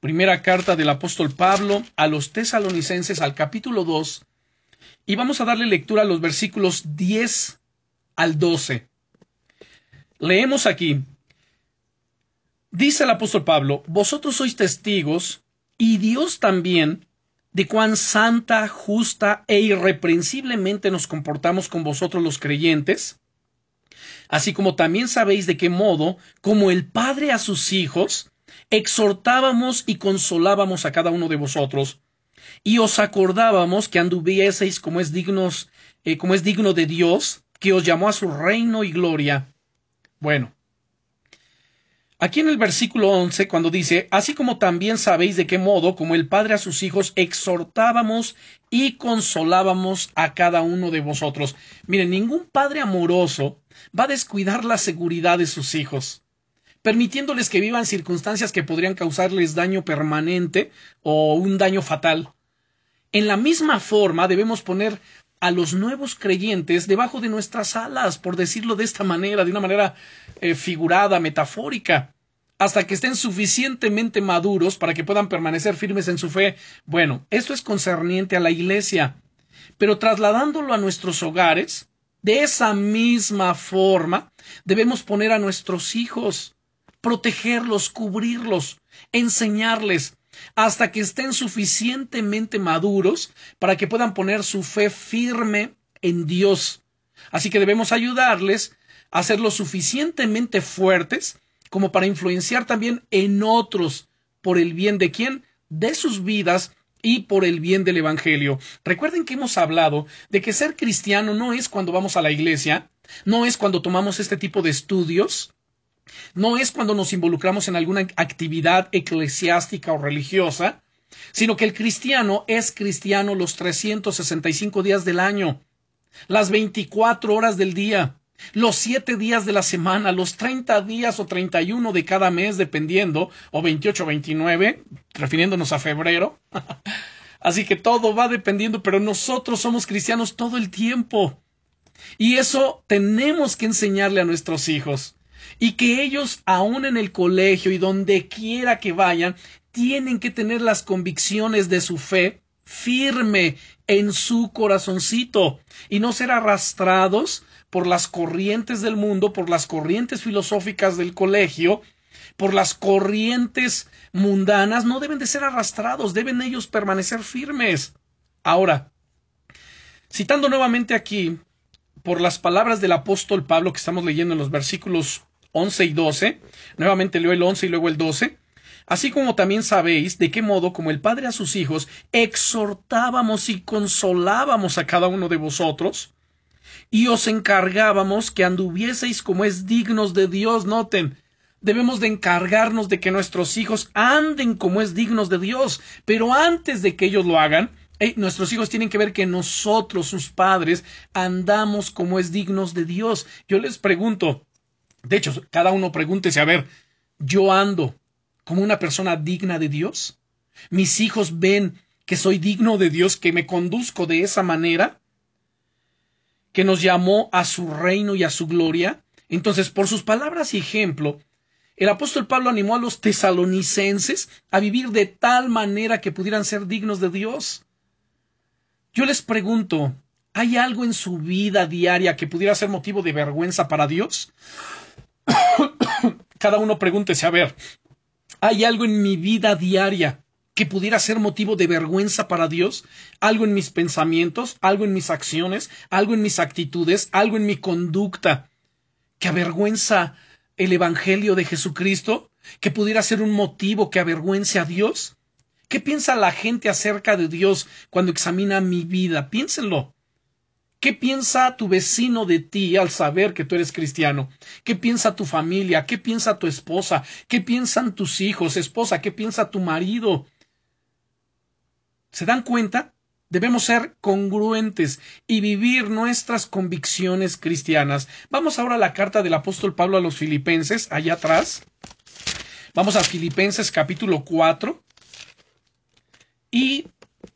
Primera carta del apóstol Pablo a los tesalonicenses al capítulo 2 y vamos a darle lectura a los versículos 10 al 12. Leemos aquí. Dice el apóstol Pablo, vosotros sois testigos, y Dios también, de cuán santa, justa e irreprensiblemente nos comportamos con vosotros los creyentes, así como también sabéis de qué modo, como el Padre a sus hijos, exhortábamos y consolábamos a cada uno de vosotros, y os acordábamos que anduvieseis como es dignos, eh, como es digno de Dios, que os llamó a su reino y gloria. Bueno, aquí en el versículo 11, cuando dice, así como también sabéis de qué modo, como el Padre a sus hijos, exhortábamos y consolábamos a cada uno de vosotros. Miren, ningún padre amoroso va a descuidar la seguridad de sus hijos permitiéndoles que vivan circunstancias que podrían causarles daño permanente o un daño fatal. En la misma forma debemos poner a los nuevos creyentes debajo de nuestras alas, por decirlo de esta manera, de una manera eh, figurada, metafórica, hasta que estén suficientemente maduros para que puedan permanecer firmes en su fe. Bueno, esto es concerniente a la Iglesia, pero trasladándolo a nuestros hogares, de esa misma forma debemos poner a nuestros hijos protegerlos, cubrirlos, enseñarles hasta que estén suficientemente maduros para que puedan poner su fe firme en Dios. Así que debemos ayudarles a ser lo suficientemente fuertes como para influenciar también en otros por el bien de quién? De sus vidas y por el bien del Evangelio. Recuerden que hemos hablado de que ser cristiano no es cuando vamos a la iglesia, no es cuando tomamos este tipo de estudios, no es cuando nos involucramos en alguna actividad eclesiástica o religiosa, sino que el cristiano es cristiano los 365 días del año, las 24 horas del día, los 7 días de la semana, los 30 días o 31 de cada mes, dependiendo, o 28 o 29, refiriéndonos a febrero. [LAUGHS] Así que todo va dependiendo, pero nosotros somos cristianos todo el tiempo. Y eso tenemos que enseñarle a nuestros hijos. Y que ellos, aun en el colegio y donde quiera que vayan, tienen que tener las convicciones de su fe firme en su corazoncito y no ser arrastrados por las corrientes del mundo, por las corrientes filosóficas del colegio, por las corrientes mundanas, no deben de ser arrastrados, deben ellos permanecer firmes. Ahora, citando nuevamente aquí por las palabras del apóstol Pablo que estamos leyendo en los versículos 11 y 12, nuevamente leo el 11 y luego el 12, así como también sabéis de qué modo como el Padre a sus hijos exhortábamos y consolábamos a cada uno de vosotros, y os encargábamos que anduvieseis como es dignos de Dios, noten, debemos de encargarnos de que nuestros hijos anden como es dignos de Dios, pero antes de que ellos lo hagan, nuestros hijos tienen que ver que nosotros, sus padres, andamos como es dignos de Dios. Yo les pregunto, de hecho, cada uno pregúntese, a ver, ¿yo ando como una persona digna de Dios? ¿Mis hijos ven que soy digno de Dios, que me conduzco de esa manera? ¿Que nos llamó a su reino y a su gloria? Entonces, por sus palabras y ejemplo, el apóstol Pablo animó a los tesalonicenses a vivir de tal manera que pudieran ser dignos de Dios. Yo les pregunto, ¿hay algo en su vida diaria que pudiera ser motivo de vergüenza para Dios? [COUGHS] Cada uno pregúntese, a ver, ¿hay algo en mi vida diaria que pudiera ser motivo de vergüenza para Dios? ¿Algo en mis pensamientos, algo en mis acciones, algo en mis actitudes, algo en mi conducta que avergüenza el Evangelio de Jesucristo? ¿Que pudiera ser un motivo que avergüence a Dios? ¿Qué piensa la gente acerca de Dios cuando examina mi vida? Piénsenlo. ¿Qué piensa tu vecino de ti al saber que tú eres cristiano? ¿Qué piensa tu familia? ¿Qué piensa tu esposa? ¿Qué piensan tus hijos, esposa? ¿Qué piensa tu marido? ¿Se dan cuenta? Debemos ser congruentes y vivir nuestras convicciones cristianas. Vamos ahora a la carta del apóstol Pablo a los filipenses, allá atrás. Vamos a Filipenses capítulo 4. Y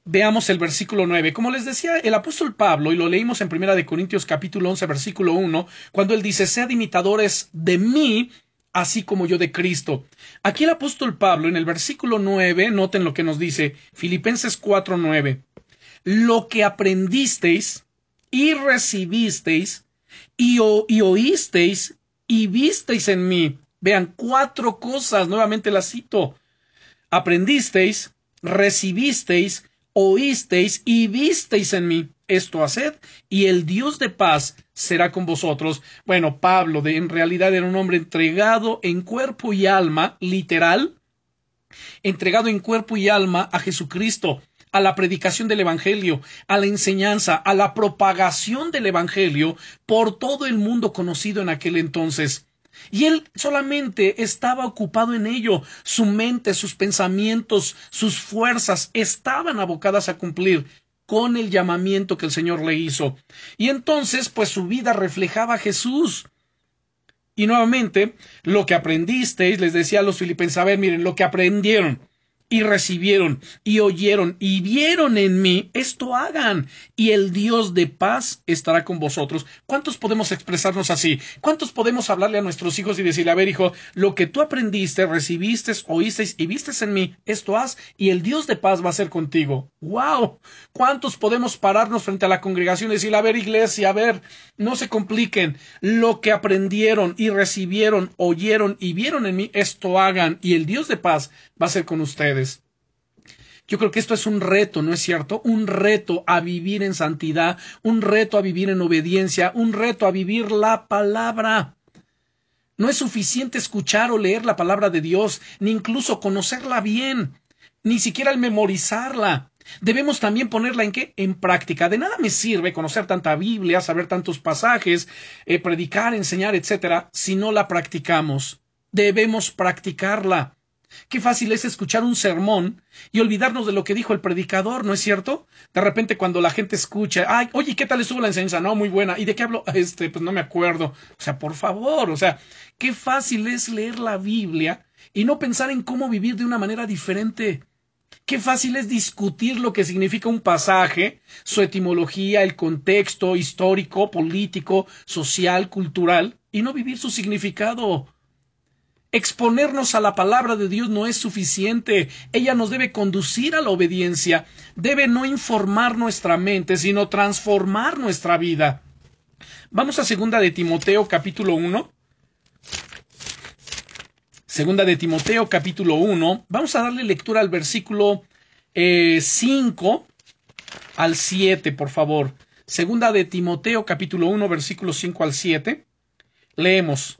veamos el versículo 9. Como les decía el apóstol Pablo, y lo leímos en Primera de Corintios capítulo 11, versículo 1, cuando él dice, sed imitadores de mí, así como yo de Cristo. Aquí el apóstol Pablo, en el versículo 9, noten lo que nos dice, Filipenses 4, 9. Lo que aprendisteis y recibisteis y oísteis y visteis en mí. Vean, cuatro cosas, nuevamente las cito. Aprendisteis, recibisteis, oísteis y visteis en mí. Esto haced, y el Dios de paz será con vosotros. Bueno, Pablo de, en realidad era un hombre entregado en cuerpo y alma, literal, entregado en cuerpo y alma a Jesucristo, a la predicación del Evangelio, a la enseñanza, a la propagación del Evangelio por todo el mundo conocido en aquel entonces. Y él solamente estaba ocupado en ello. Su mente, sus pensamientos, sus fuerzas estaban abocadas a cumplir con el llamamiento que el Señor le hizo. Y entonces, pues su vida reflejaba a Jesús. Y nuevamente, lo que aprendisteis, les decía a los filipenses, a ver, miren, lo que aprendieron, y recibieron y oyeron y vieron en mí, esto hagan, y el Dios de paz estará con vosotros. ¿Cuántos podemos expresarnos así? ¿Cuántos podemos hablarle a nuestros hijos y decirle, a ver, hijo, lo que tú aprendiste, recibiste, oíste y viste en mí, esto haz, y el Dios de paz va a ser contigo? ¡Wow! ¿Cuántos podemos pararnos frente a la congregación y decirle, a ver, iglesia, a ver, no se compliquen, lo que aprendieron y recibieron, oyeron y vieron en mí, esto hagan, y el Dios de paz va a ser con ustedes. Yo creo que esto es un reto, ¿no es cierto? Un reto a vivir en santidad, un reto a vivir en obediencia, un reto a vivir la palabra. No es suficiente escuchar o leer la palabra de Dios, ni incluso conocerla bien, ni siquiera el memorizarla. Debemos también ponerla en qué? En práctica. De nada me sirve conocer tanta Biblia, saber tantos pasajes, eh, predicar, enseñar, etcétera, si no la practicamos. Debemos practicarla. Qué fácil es escuchar un sermón y olvidarnos de lo que dijo el predicador, ¿no es cierto? De repente cuando la gente escucha, ay, oye, ¿qué tal estuvo la enseñanza? No, muy buena. ¿Y de qué hablo? Este, pues no me acuerdo. O sea, por favor, o sea, qué fácil es leer la Biblia y no pensar en cómo vivir de una manera diferente. Qué fácil es discutir lo que significa un pasaje, su etimología, el contexto histórico, político, social, cultural, y no vivir su significado. Exponernos a la palabra de Dios no es suficiente. Ella nos debe conducir a la obediencia. Debe no informar nuestra mente, sino transformar nuestra vida. Vamos a segunda de Timoteo capítulo 1. Segunda de Timoteo capítulo 1. Vamos a darle lectura al versículo 5 eh, al 7, por favor. Segunda de Timoteo capítulo 1 versículos 5 al 7. Leemos.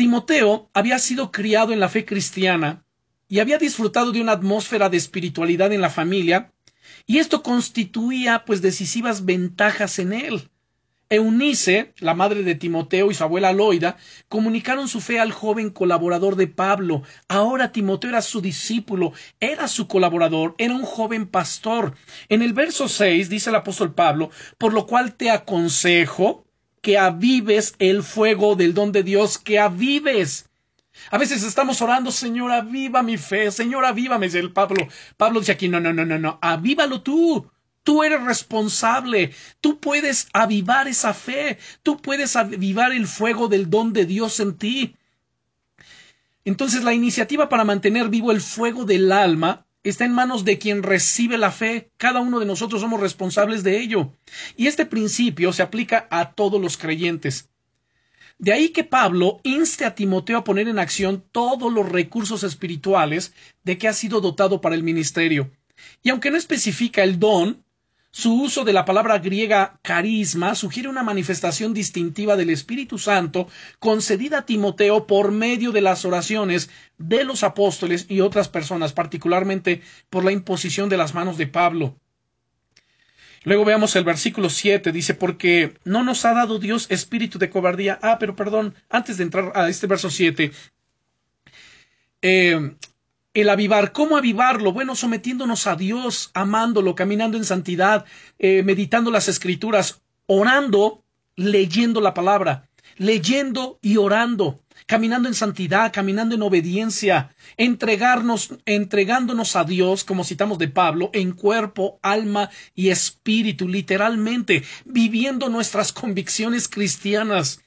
Timoteo había sido criado en la fe cristiana y había disfrutado de una atmósfera de espiritualidad en la familia, y esto constituía pues decisivas ventajas en él. Eunice, la madre de Timoteo y su abuela Loida, comunicaron su fe al joven colaborador de Pablo. Ahora Timoteo era su discípulo, era su colaborador, era un joven pastor. En el verso 6 dice el apóstol Pablo, por lo cual te aconsejo que avives el fuego del don de Dios, que avives. A veces estamos orando, Señor, aviva mi fe, Señor, avívame, dice el Pablo. Pablo dice aquí, no, no, no, no, no, avívalo tú. Tú eres responsable, tú puedes avivar esa fe, tú puedes avivar el fuego del don de Dios en ti. Entonces la iniciativa para mantener vivo el fuego del alma está en manos de quien recibe la fe. Cada uno de nosotros somos responsables de ello. Y este principio se aplica a todos los creyentes. De ahí que Pablo inste a Timoteo a poner en acción todos los recursos espirituales de que ha sido dotado para el ministerio. Y aunque no especifica el don, su uso de la palabra griega carisma sugiere una manifestación distintiva del Espíritu Santo concedida a Timoteo por medio de las oraciones de los apóstoles y otras personas, particularmente por la imposición de las manos de Pablo. Luego veamos el versículo 7, dice, porque no nos ha dado Dios espíritu de cobardía. Ah, pero perdón, antes de entrar a este verso 7, eh, el avivar, ¿cómo avivarlo? Bueno, sometiéndonos a Dios, amándolo, caminando en santidad, eh, meditando las escrituras, orando, leyendo la palabra, leyendo y orando, caminando en santidad, caminando en obediencia, entregarnos, entregándonos a Dios, como citamos de Pablo, en cuerpo, alma y espíritu, literalmente, viviendo nuestras convicciones cristianas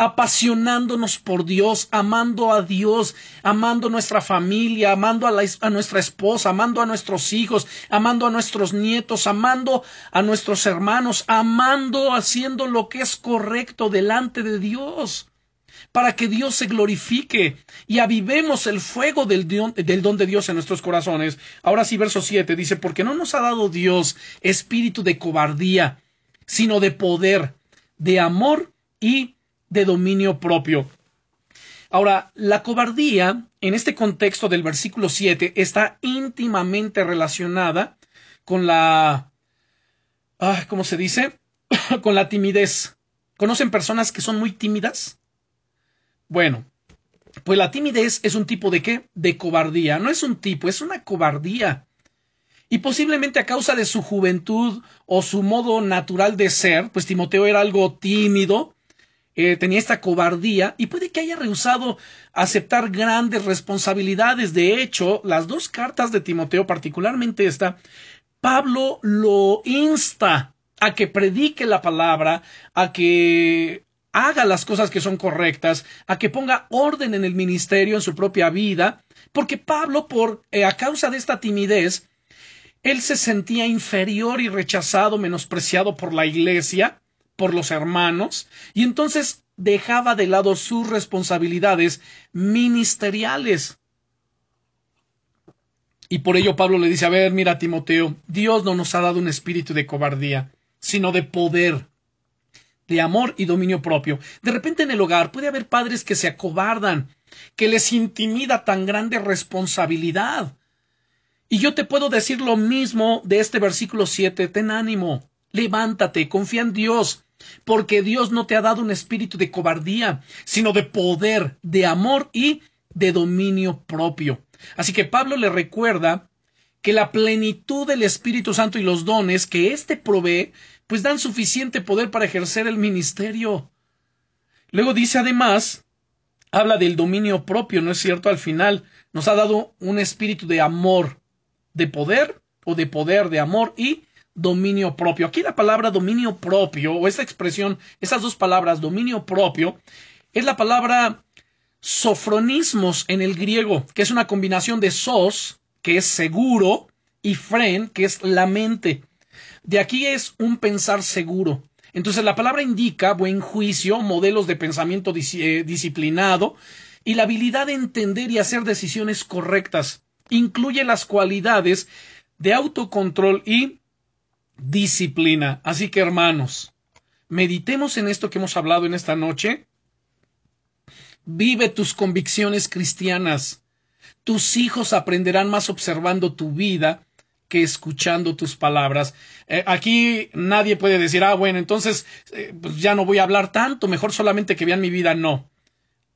apasionándonos por Dios, amando a Dios, amando nuestra familia, amando a, a, nuestra esposa, amando a nuestros hijos, amando a nuestros nietos, amando a nuestros hermanos, amando, haciendo lo que es correcto delante de Dios, para que Dios se glorifique y avivemos el fuego del, del don de Dios en nuestros corazones. Ahora sí, verso 7 dice, porque no nos ha dado Dios espíritu de cobardía, sino de poder, de amor y de dominio propio. Ahora, la cobardía, en este contexto del versículo 7, está íntimamente relacionada con la... Ah, ¿Cómo se dice? [COUGHS] con la timidez. ¿Conocen personas que son muy tímidas? Bueno, pues la timidez es un tipo de qué? De cobardía. No es un tipo, es una cobardía. Y posiblemente a causa de su juventud o su modo natural de ser, pues Timoteo era algo tímido, eh, tenía esta cobardía y puede que haya rehusado aceptar grandes responsabilidades. De hecho, las dos cartas de Timoteo, particularmente esta, Pablo lo insta a que predique la palabra, a que haga las cosas que son correctas, a que ponga orden en el ministerio, en su propia vida, porque Pablo, por eh, a causa de esta timidez, él se sentía inferior y rechazado, menospreciado por la iglesia, por los hermanos y entonces dejaba de lado sus responsabilidades ministeriales. Y por ello Pablo le dice, a ver, mira Timoteo, Dios no nos ha dado un espíritu de cobardía, sino de poder, de amor y dominio propio. De repente en el hogar puede haber padres que se acobardan, que les intimida tan grande responsabilidad. Y yo te puedo decir lo mismo de este versículo 7, ten ánimo, levántate, confía en Dios, porque Dios no te ha dado un espíritu de cobardía, sino de poder, de amor y de dominio propio. Así que Pablo le recuerda que la plenitud del Espíritu Santo y los dones que éste provee, pues dan suficiente poder para ejercer el ministerio. Luego dice además, habla del dominio propio, ¿no es cierto? Al final nos ha dado un espíritu de amor, de poder o de poder, de amor y dominio propio. Aquí la palabra dominio propio, o esa expresión, esas dos palabras, dominio propio, es la palabra sofronismos en el griego, que es una combinación de sos, que es seguro, y fren, que es la mente. De aquí es un pensar seguro. Entonces la palabra indica buen juicio, modelos de pensamiento eh, disciplinado y la habilidad de entender y hacer decisiones correctas. Incluye las cualidades de autocontrol y disciplina. Así que hermanos, meditemos en esto que hemos hablado en esta noche. Vive tus convicciones cristianas. Tus hijos aprenderán más observando tu vida que escuchando tus palabras. Eh, aquí nadie puede decir, ah, bueno, entonces eh, pues ya no voy a hablar tanto, mejor solamente que vean mi vida. No.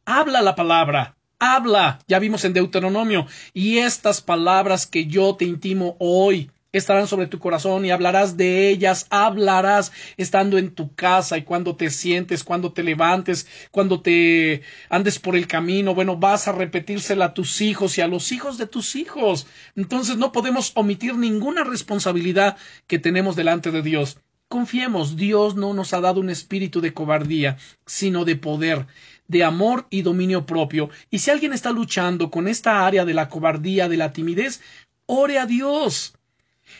Habla la palabra, habla. Ya vimos en Deuteronomio. Y estas palabras que yo te intimo hoy estarán sobre tu corazón y hablarás de ellas, hablarás estando en tu casa y cuando te sientes, cuando te levantes, cuando te andes por el camino, bueno, vas a repetírsela a tus hijos y a los hijos de tus hijos. Entonces no podemos omitir ninguna responsabilidad que tenemos delante de Dios. Confiemos, Dios no nos ha dado un espíritu de cobardía, sino de poder, de amor y dominio propio. Y si alguien está luchando con esta área de la cobardía, de la timidez, ore a Dios.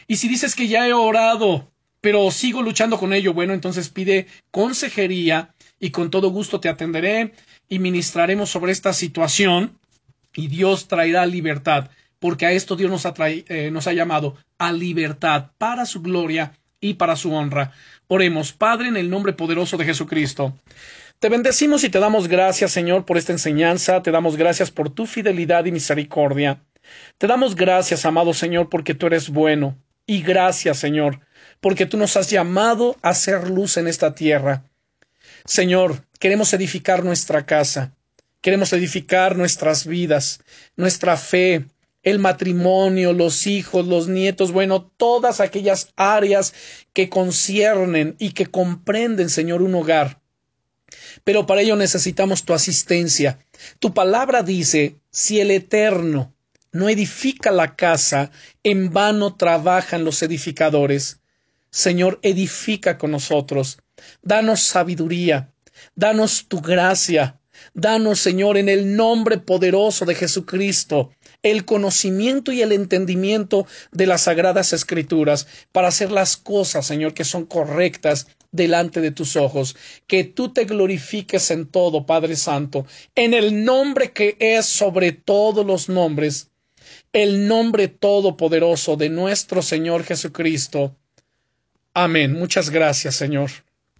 Y si dices que ya he orado, pero sigo luchando con ello, bueno, entonces pide consejería y con todo gusto te atenderé y ministraremos sobre esta situación y Dios traerá libertad, porque a esto Dios nos ha, eh, nos ha llamado a libertad para su gloria y para su honra. Oremos, Padre, en el nombre poderoso de Jesucristo. Te bendecimos y te damos gracias, Señor, por esta enseñanza, te damos gracias por tu fidelidad y misericordia. Te damos gracias, amado Señor, porque tú eres bueno. Y gracias, Señor, porque tú nos has llamado a hacer luz en esta tierra. Señor, queremos edificar nuestra casa, queremos edificar nuestras vidas, nuestra fe, el matrimonio, los hijos, los nietos, bueno, todas aquellas áreas que conciernen y que comprenden, Señor, un hogar. Pero para ello necesitamos tu asistencia. Tu palabra dice, si el Eterno no edifica la casa, en vano trabajan los edificadores. Señor, edifica con nosotros. Danos sabiduría, danos tu gracia, danos, Señor, en el nombre poderoso de Jesucristo, el conocimiento y el entendimiento de las sagradas escrituras para hacer las cosas, Señor, que son correctas delante de tus ojos, que tú te glorifiques en todo, Padre Santo, en el nombre que es sobre todos los nombres, el nombre todopoderoso de nuestro Señor Jesucristo. Amén. Muchas gracias, Señor.